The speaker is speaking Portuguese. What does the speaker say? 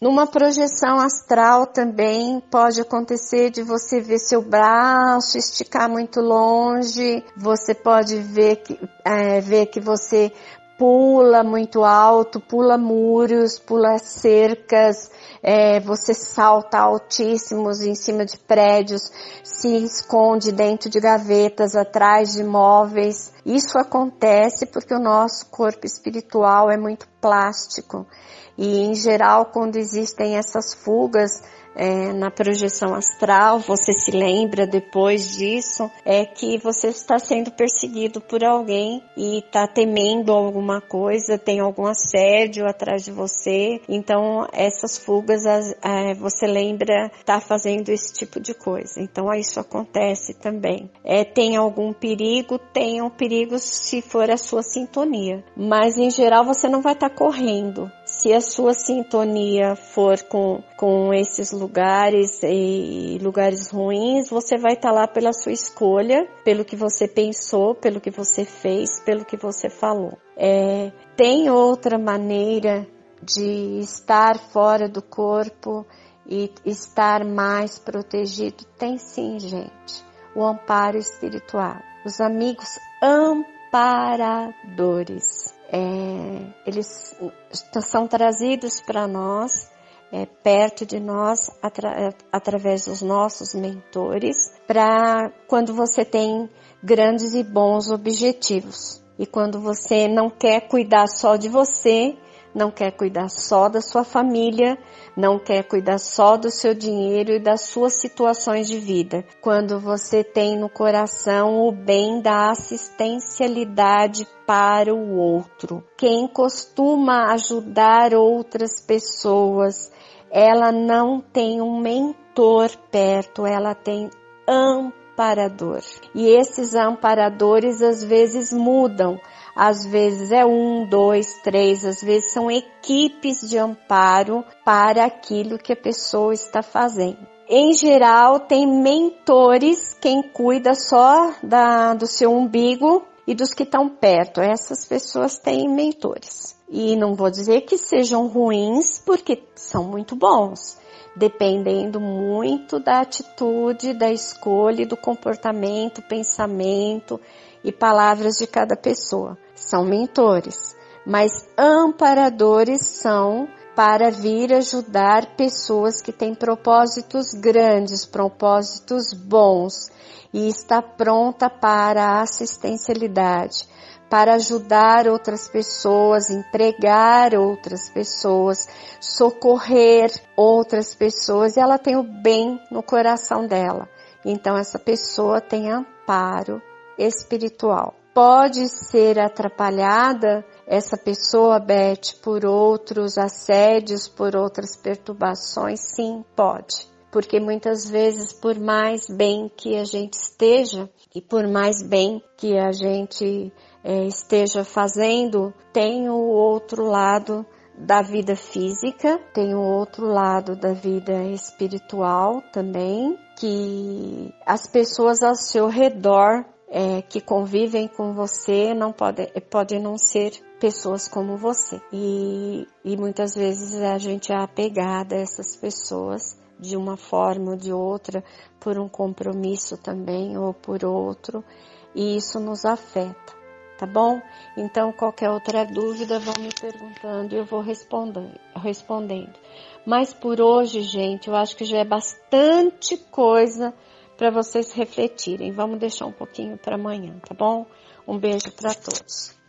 Numa projeção astral também pode acontecer de você ver seu braço esticar muito longe, você pode ver que, é, ver que você pula muito alto, pula muros, pula cercas, é, você salta altíssimos em cima de prédios, se esconde dentro de gavetas, atrás de móveis. Isso acontece porque o nosso corpo espiritual é muito plástico e, em geral, quando existem essas fugas, é, na projeção astral, você se lembra depois disso, é que você está sendo perseguido por alguém e está temendo alguma coisa, tem algum assédio atrás de você. Então, essas fugas, é, você lembra, está fazendo esse tipo de coisa. Então, isso acontece também. É, tem algum perigo? Tem um perigo se for a sua sintonia. Mas, em geral, você não vai estar tá correndo. Se a sua sintonia for com, com esses lugares e lugares ruins, você vai estar tá lá pela sua escolha, pelo que você pensou, pelo que você fez, pelo que você falou. É, tem outra maneira de estar fora do corpo e estar mais protegido? Tem sim, gente. O amparo espiritual. Os amigos amparadores. É, eles são trazidos para nós é, perto de nós atra através dos nossos mentores, para quando você tem grandes e bons objetivos. E quando você não quer cuidar só de você, não quer cuidar só da sua família, não quer cuidar só do seu dinheiro e das suas situações de vida. Quando você tem no coração o bem da assistencialidade para o outro. Quem costuma ajudar outras pessoas, ela não tem um mentor perto, ela tem amparador. E esses amparadores às vezes mudam. Às vezes é um, dois, três, às vezes são equipes de amparo para aquilo que a pessoa está fazendo. Em geral, tem mentores, quem cuida só da, do seu umbigo e dos que estão perto. Essas pessoas têm mentores. E não vou dizer que sejam ruins, porque são muito bons, dependendo muito da atitude, da escolha, do comportamento, pensamento e palavras de cada pessoa. São mentores, mas amparadores são para vir ajudar pessoas que têm propósitos grandes, propósitos bons e está pronta para a assistencialidade para ajudar outras pessoas, empregar outras pessoas, socorrer outras pessoas, e ela tem o bem no coração dela. Então essa pessoa tem amparo espiritual. Pode ser atrapalhada essa pessoa, Beth, por outros assédios, por outras perturbações? Sim, pode. Porque muitas vezes, por mais bem que a gente esteja e por mais bem que a gente é, esteja fazendo, tem o outro lado da vida física, tem o outro lado da vida espiritual também, que as pessoas ao seu redor é, que convivem com você não podem pode não ser pessoas como você. E, e muitas vezes a gente é apegada a essas pessoas de uma forma ou de outra, por um compromisso também ou por outro, e isso nos afeta tá bom? Então, qualquer outra dúvida, vão me perguntando e eu vou respondendo, respondendo. Mas por hoje, gente, eu acho que já é bastante coisa para vocês refletirem. Vamos deixar um pouquinho para amanhã, tá bom? Um beijo para todos.